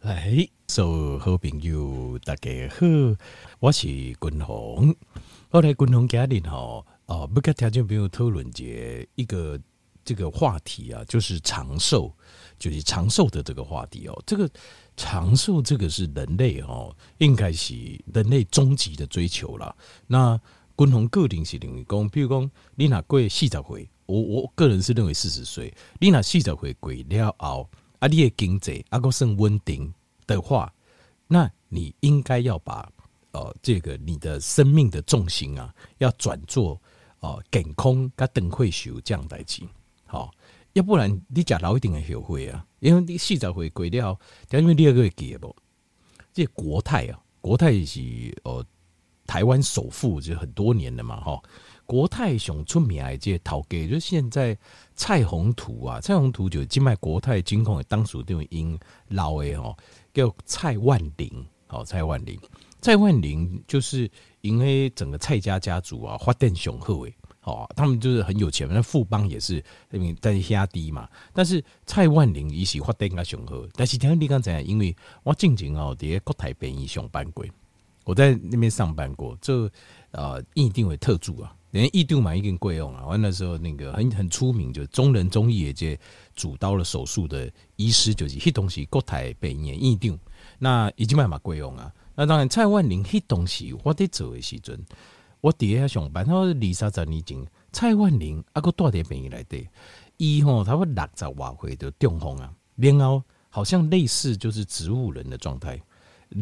来，所有好朋友大家好，我是君宏。后来君宏家里吼哦，不跟听众朋友讨论一一个这个话题啊，就是长寿，就是长寿的这个话题哦。这个长寿，这个是人类哦，应该是人类终极的追求了。那君宏个人是认为讲，比如讲你若过四十岁，我我个人是认为四十岁，你若四十岁过了后，啊，你的经济啊个算稳定的话，那你应该要把呃这个你的生命的重心啊，要转做呃健康跟等退休这样代志，好，要不然你假老一定会后悔啊，因为你四十岁过了，因为第二个记不，这、国泰啊，国泰是呃。台湾首富就很多年了嘛，哈。国泰熊出名的这头家，就现在蔡宏图啊，蔡宏图就今卖国泰金控的当属这种因老的哦，叫蔡万霖，哦，蔡万霖，蔡万霖就是因为整个蔡家家族啊，发展雄厚诶，哦，他们就是很有钱，那富邦也是因为在压低嘛，但是蔡万霖伊是发展个雄厚，但是听你刚才，因为我进前哦，在国泰便宜上班过。我在那边上班过，这呃，一定为特助啊，连一度买一根贵用啊。完那时候那个很很出名，就中人中医业界主刀了手术的医师，就是迄东西国台北年一定那已经蛮嘛贵用啊。那当然蔡万霖迄东西我得做的时阵，我底下上班，他说二三十年前蔡万霖啊个大点便宜来的，一吼他会六十瓦回的中风啊，然后好像类似就是植物人的状态，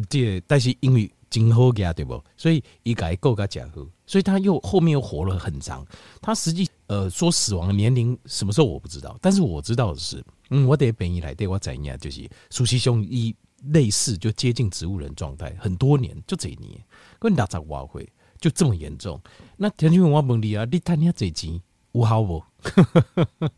这但是因为。今后家对不？所以一改够个假喝，所以他又后面又活了很长。他实际呃说死亡的年龄什么时候我不知道，但是我知道的是，嗯，我得本意来对我怎样就是苏西兄一类似就接近植物人状态，很多年就这一年，跟大杂话会就这么严重。那田俊文我问你啊，你谈你这钱有好无？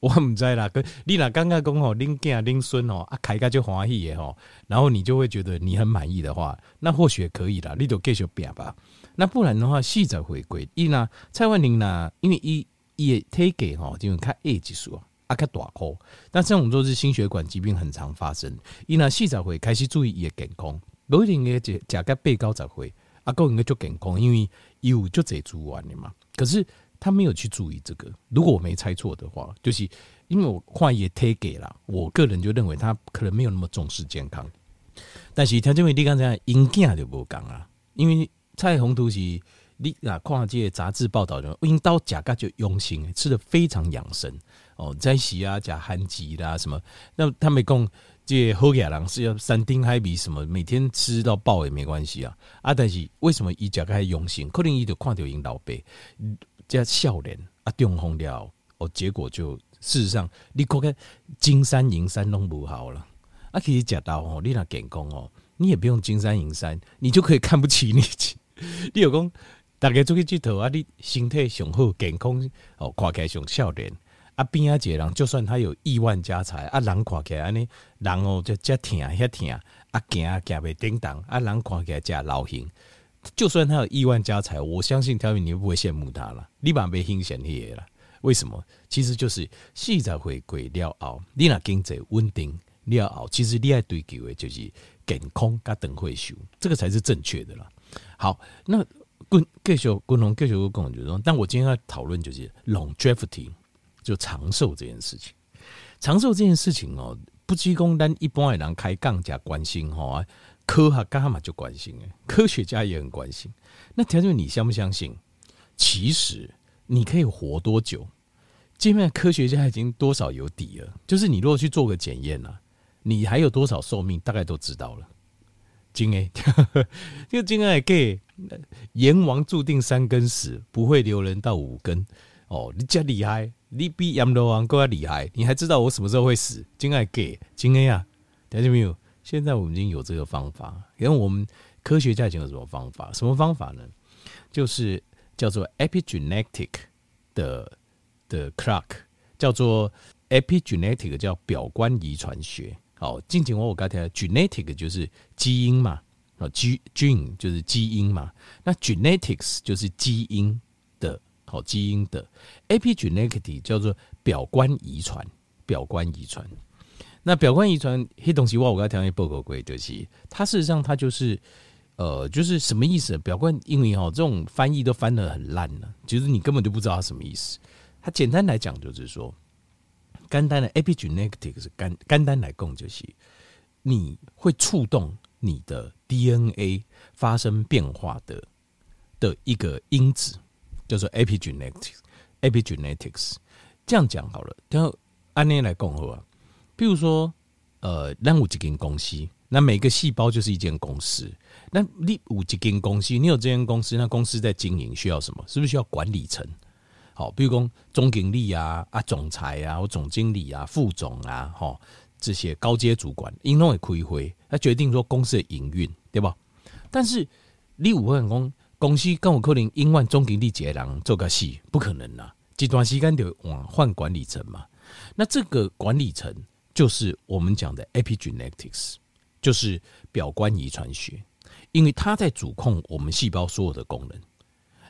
我唔知啦，跟你若刚刚讲吼，恁囝恁孙哦，啊开个就欢喜的吼，然后你就会觉得你很满意的话，那或许可以啦，你就继续拼吧。那不然的话，细则回归。伊那蔡万霖呢，因为伊也推给吼，就看 A 技术啊，较大颗。但这种都是心血管疾病很常发生。伊那细则会开始注意伊的健康，不一定个食食个八九十岁，啊，够应该就健康，因为伊有就这做完的嘛。可是。他没有去注意这个，如果我没猜错的话，就是因为我话也推给了，我个人就认为他可能没有那么重视健康。但是他这位你刚才因囝就不讲啊，因为蔡宏图是你啊看这些杂志报道的，因到甲就用心，吃的非常养生哦，在西啊加含吉啦什么，那他们讲这好野人是要三丁海比什么，每天吃到爆也没关系啊啊，但是为什么伊甲嘎用心？可能伊就看到因老爸。加笑脸啊，中风了哦，结果就事实上，你看看金山银山弄不好了啊，其实讲到哦，你那健康哦，你也不用金山银山，你就可以看不起你。你有讲大家出去佚佗啊，你身体上好，健康哦，看起来上笑脸啊，边啊一个人，就算他有亿万家财啊，人看起来安尼，人哦就遮疼遐疼啊，行啊行袂叮当啊，人看起来这老型。就算他有亿万家财，我相信条宇你不会羡慕他了。你把没兴显些了，为什么？其实就是细在回归了后，你那经济稳定了后，其实你爱追求的就是健康加等会修，这个才是正确的了。好，那滚继续滚龙继续跟我说，但我今天要讨论就是 longevity，就长寿这件事情。长寿这件事情哦，不只讲咱一般的人开杠加关心哈。科学家嘛就关心哎，科学家也很关心。那条件你相不相信？其实你可以活多久？现在科学家已经多少有底了。就是你如果去做个检验啊，你还有多少寿命，大概都知道了。金哎，就金哎给阎王注定三更死，不会留人到五更。哦，你这厉害，你比阎罗王更加厉害。你还知道我什么时候会死？金爱给金哎呀，条件没有。现在我们已经有这个方法，因为我们科学家已经有什么方法？什么方法呢？就是叫做 epigenetic 的的 clock，叫做 epigenetic 叫表观遗传学。好，近前我我刚才 genetic 就是基因嘛，啊，g gene 就是基因嘛，那 genetics 就是基因的，好，基因的 epigenetic 叫做表观遗传，表观遗传。那表观遗传黑东西，我我刚才讲的报告归就是，它事实上它就是，呃，就是什么意思？表观因为哦，这种翻译都翻得很烂了，其实你根本就不知道它什么意思。它简单来讲就是说，肝单的 epigenetics 是简简单来供就是，你会触动你的 DNA 发生变化的的一个因子，叫做 epigenetics。epigenetics 这样讲好了，然后按呢来供好啊。比如说，呃，咱有一间公司，那每个细胞就是一间公司。那你有一间公司，你有这间公司，那公司在经营需要什么？是不是需要管理层？好，比如说总经理啊、啊总裁啊、或总经理啊、副总啊，哈，这些高阶主管，因为会开会，他决定说公司的营运，对吧？但是你有可能讲公司跟我可能因为总经理一个人做个事，不可能啊，这段时间就往换管理层嘛。那这个管理层。就是我们讲的 epigenetics，就是表观遗传学，因为它在主控我们细胞所有的功能。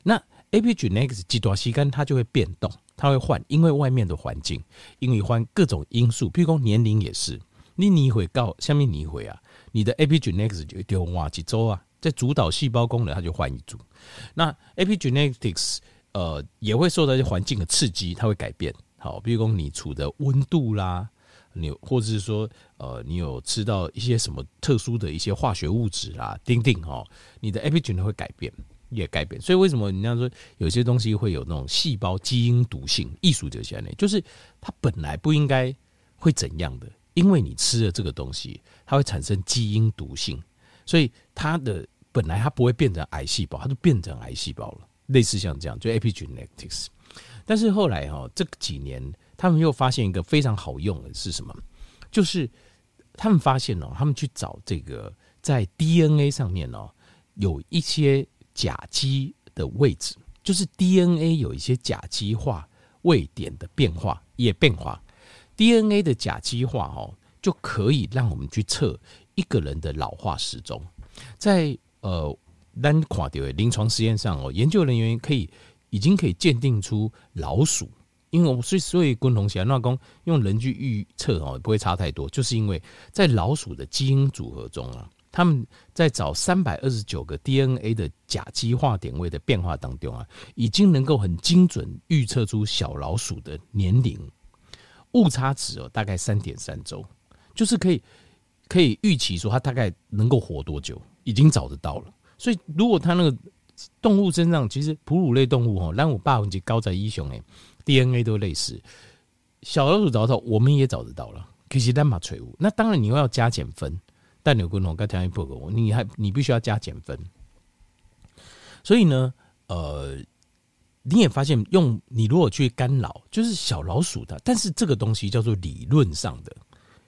那 epigenetics 这段时间它就会变动，它会换，因为外面的环境，因为换各种因素，譬如说年龄也是。你你会告下面你会啊，你的 epigenetics 就就哇几周啊，在主导细胞功能，它就换一组。那 epigenetics 呃也会受到一些环境的刺激，它会改变。好，比如说你处的温度啦。你或者是说，呃，你有吃到一些什么特殊的一些化学物质啦，丁丁哈，你的 epigenetic 会改变，也改变。所以为什么你要说有些东西会有那种细胞基因毒性？艺术就现在就是它本来不应该会怎样的，因为你吃了这个东西，它会产生基因毒性，所以它的本来它不会变成癌细胞，它就变成癌细胞了。类似像这样，就 epigenetics。但是后来哈，这几年。他们又发现一个非常好用的是什么？就是他们发现哦，他们去找这个在 DNA 上面哦，有一些甲基的位置，就是 DNA 有一些甲基化位点的变化也变化。DNA 的甲基化哦，就可以让我们去测一个人的老化时钟。在呃，单跨掉临床实验上哦，研究人员可以已经可以鉴定出老鼠。因为我们所以所以共同起来，那讲用人去预测哦，不会差太多，就是因为在老鼠的基因组合中啊，他们在找三百二十九个 DNA 的甲基化点位的变化当中啊，已经能够很精准预测出小老鼠的年龄误差值哦，大概三点三周，就是可以可以预期说它大概能够活多久，已经找得到了。所以如果它那个动物身上，其实哺乳类动物哦，让我爸问及高在医雄诶。DNA 都类似，小老鼠找到，我们也找得到了。可是单把垂物，那当然你又要加减分。但有共同跟条件不合，你还你必须要加减分。所以呢，呃，你也发现用你如果去干扰，就是小老鼠的，但是这个东西叫做理论上的，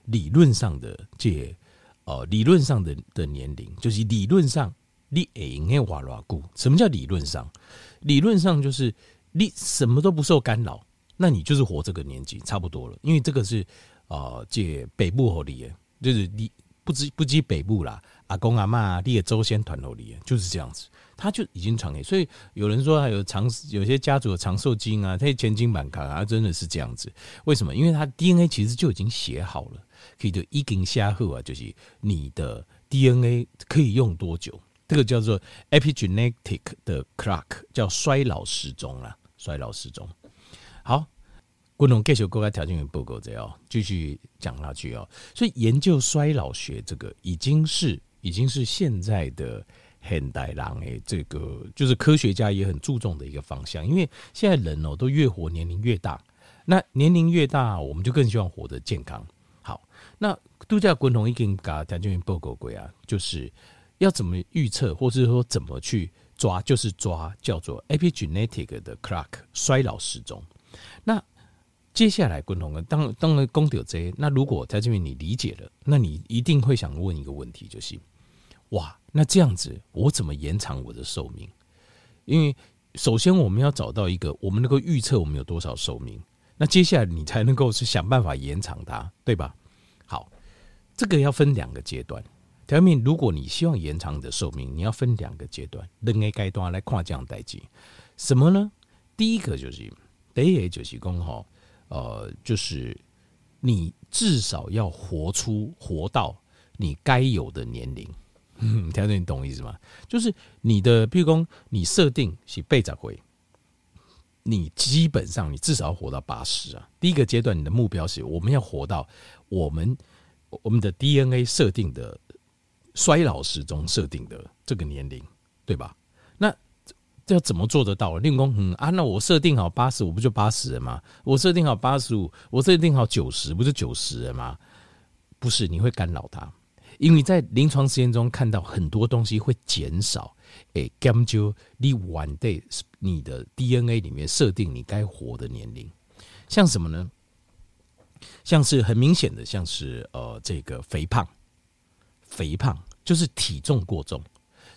理论上的这呃理论上的的年龄，就是理论上你应该瓦拉古？什么叫理论上？理论上就是。你什么都不受干扰，那你就是活这个年纪差不多了。因为这个是啊，借、北部合理，就是你不知不知北部啦，阿公阿妈你的祖先团合理，就是这样子，他就已经传给。所以有人说还有长，有些家族的长寿基因啊，他前金板卡啊，真的是这样子。为什么？因为他 DNA 其实就已经写好了，可以就一根下后啊，就是你的 DNA 可以用多久？这个叫做 epigenetic 的 clock，叫衰老时钟啦。衰老时钟，好，共同继续国家条件与报告这样继续讲下去哦。所以研究衰老学这个已经是已经是现在的现代人诶，这个就是科学家也很注重的一个方向。因为现在人哦都越活年龄越大，那年龄越大，我们就更希望活得健康。好，那度假共同已经把条件与报告过啊，就是要怎么预测，或者说怎么去。抓就是抓，叫做 epigenetic 的 clock 衰老时钟。那接下来，共同的当当然公掉这。那如果在这边你理解了，那你一定会想问一个问题，就是哇，那这样子我怎么延长我的寿命？因为首先我们要找到一个，我们能够预测我们有多少寿命。那接下来你才能够去想办法延长它，对吧？好，这个要分两个阶段。下面，如果你希望延长你的寿命，你要分两个阶段，两个阶段来跨这样代际。什么呢？第一个就是，第一个就是讲哈，呃，就是你至少要活出活到你该有的年龄。嗯，条件你懂我意思吗？就是你的，譬如说你设定是八十岁，你基本上你至少要活到八十啊。第一个阶段，你的目标是我们要活到我们我们的 DNA 设定的衰老时钟设定的这个年龄，对吧？那这要怎么做得到？令公，嗯啊，那我设定好八十五，不就八十了吗？我设定好八十五，我设定好九十，不就九十了吗？不是，你会干扰他。因为在临床实验中看到很多东西会减少，诶，根据你晚对你的 DNA 里面设定你该活的年龄，像什么呢？像是很明显的，像是呃这个肥胖，肥胖就是体重过重。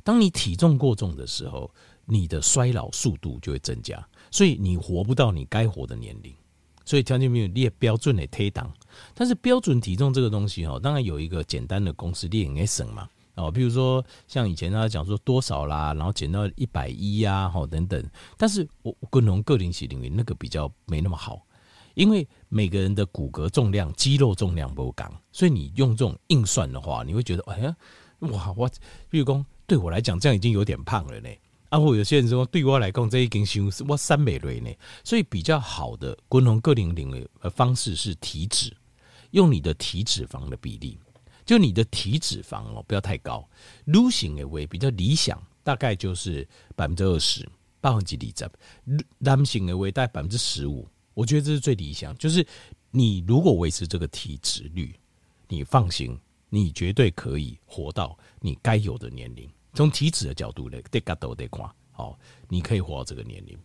当你体重过重的时候，你的衰老速度就会增加，所以你活不到你该活的年龄。所以条件没有列标准的推档，但是标准体重这个东西哈，当然有一个简单的公式列应该省嘛哦，比如说像以前他讲说多少啦，然后减到一百一呀，哈等等。但是我个人个人系领域那个比较没那么好，因为每个人的骨骼重量、肌肉重量不一，所以你用这种硬算的话，你会觉得哎呀，哇我，比如说对我来讲这样已经有点胖了呢。啊，或有些人说，对我来讲这已经是我三美瑞呢，所以比较好的均衡个零零的方式是体脂，用你的体脂肪的比例，就你的体脂肪哦不要太高，女性的为比较理想，大概就是百分之二十，百分之二十，男性的为大概百分之十五，我觉得这是最理想。就是你如果维持这个体脂率，你放心，你绝对可以活到你该有的年龄。从体脂的角度来，得干都得挂，好，你可以活到这个年龄。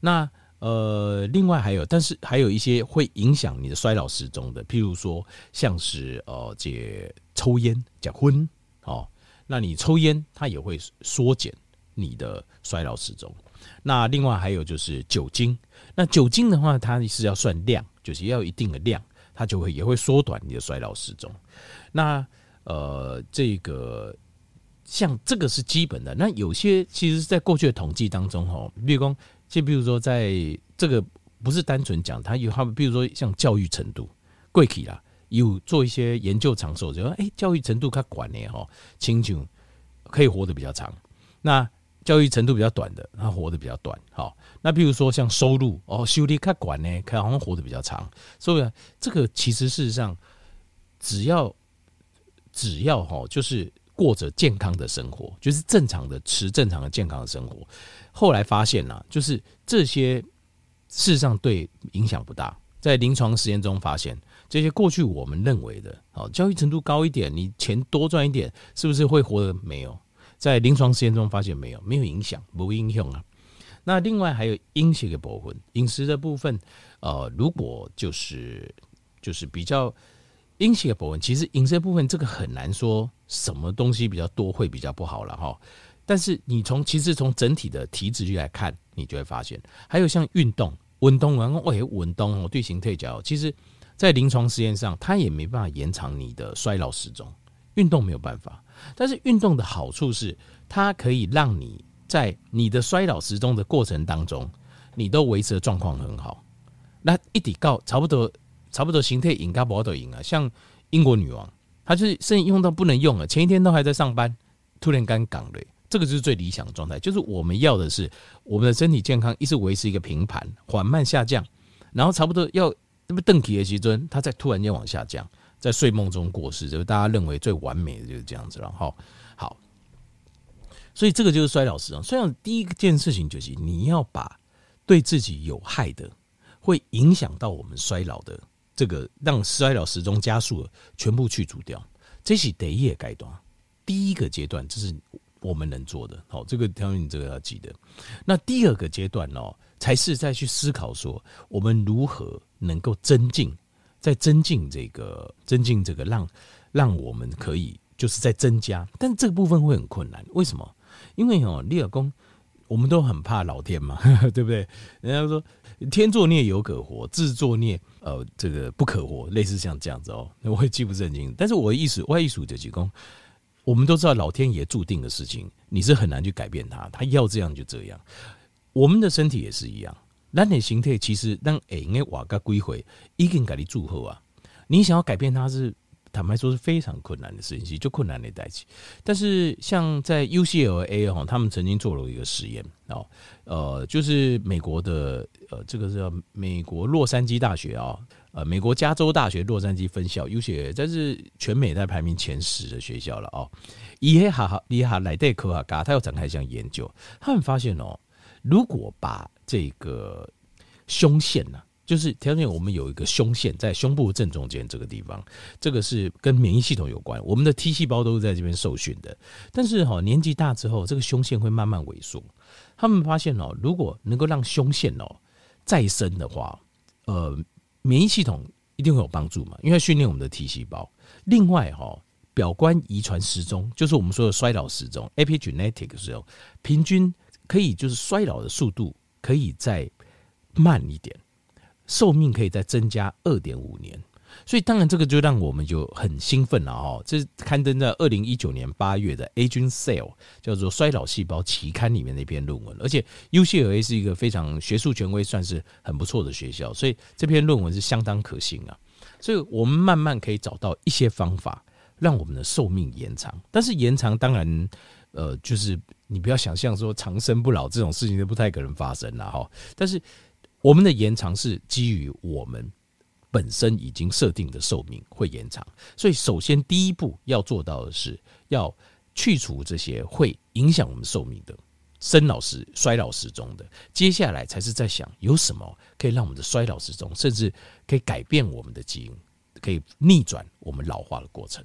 那呃，另外还有，但是还有一些会影响你的衰老时钟的，譬如说，像是呃，这抽烟、结婚，哦，那你抽烟，它也会缩减你的衰老时钟。那另外还有就是酒精，那酒精的话，它是要算量，就是要一定的量，它就会也会缩短你的衰老时钟。那呃，这个。像这个是基本的，那有些其实，在过去的统计当中，哈，比如说，就比如说，在这个不是单纯讲，它有他们，比如说像教育程度，贵体啦，有做一些研究场所，就说，哎，教育程度他管呢，哈，清楚可以活得比较长。那教育程度比较短的，他活得比较短。好，那比如说像收入哦，收入他管呢，可好像活得比较长。所以这个其实事实上，只要只要哈，就是。过着健康的生活，就是正常的吃正常的健康的生活。后来发现呢，就是这些事实上对影响不大。在临床实验中发现，这些过去我们认为的，好教育程度高一点，你钱多赚一点，是不是会活得没有？在临床实验中发现没有，没有影响，不影响啊。那另外还有饮食的部分，饮食的部分，呃，如果就是就是比较。饮食的部分，其实饮食的部分这个很难说什么东西比较多会比较不好了哈。但是你从其实从整体的体脂率来看，你就会发现，还有像运动、运动然后喂运动哦，对形退脚，其实在临床实验上，它也没办法延长你的衰老时钟。运动没有办法，但是运动的好处是，它可以让你在你的衰老时钟的过程当中，你都维持的状况很好。那一抵告差不多。差不多形态应该不都赢啊，像英国女王，她就是甚至用到不能用了，前一天都还在上班，突然间港了，这个就是最理想的状态。就是我们要的是我们的身体健康一直维持一个平盘，缓慢下降，然后差不多要那么邓体的时阵，它再突然间往下降，在睡梦中过世，就是大家认为最完美的就是这样子了。哈，好，所以这个就是衰老时钟。衰老第一件事情就是你要把对自己有害的，会影响到我们衰老的。这个让衰老时钟加速了，全部去除掉，这是第一阶段，第一个阶段，这是我们能做的。好，这个条你这个要记得。那第二个阶段呢，才是再去思考说，我们如何能够增进，在增进这个，增进这个让，让我们可以就是在增加，但这个部分会很困难。为什么？因为哦，李老公，我们都很怕老天嘛，对不对？人家说。天作孽犹可活，自作孽呃这个不可活，类似像这样子哦，我也记不正经。但是我的意思，我的意思就提供，我们都知道老天爷注定的事情，你是很难去改变他，他要这样就这样。我们的身体也是一样，人体形态其实当哎，应该瓦个归回，已经给你祝贺啊。你想要改变它是。坦白说是非常困难的事情，就困难的代际。但是像在 UCLA 哈，他们曾经做了一个实验哦，呃，就是美国的呃，这个是美国洛杉矶大学啊，呃，美国加州大学洛杉矶分校 UCLA，这是全美在排名前十的学校了哦。伊黑哈哈伊哈莱戴科哈嘎，他要展开一项研究，他们发现哦，如果把这个胸腺呢。就是条件，我们有一个胸腺在胸部正中间这个地方，这个是跟免疫系统有关。我们的 T 细胞都是在这边受训的，但是哈年纪大之后，这个胸腺会慢慢萎缩。他们发现哦，如果能够让胸腺哦再生的话，呃，免疫系统一定会有帮助嘛，因为训练我们的 T 细胞。另外哈，表观遗传时钟就是我们说的衰老时钟 （epigenetic） 的时候，平均可以就是衰老的速度可以再慢一点。寿命可以再增加二点五年，所以当然这个就让我们就很兴奋了哈。这是刊登在二零一九年八月的《Age Cell》叫做《衰老细胞》期刊里面的一篇论文，而且 UCLA 是一个非常学术权威，算是很不错的学校，所以这篇论文是相当可信啊。所以我们慢慢可以找到一些方法，让我们的寿命延长。但是延长当然，呃，就是你不要想象说长生不老这种事情都不太可能发生了哈。但是我们的延长是基于我们本身已经设定的寿命会延长，所以首先第一步要做到的是要去除这些会影响我们寿命的生老时衰老时钟的，接下来才是在想有什么可以让我们的衰老时钟，甚至可以改变我们的基因，可以逆转我们老化的过程。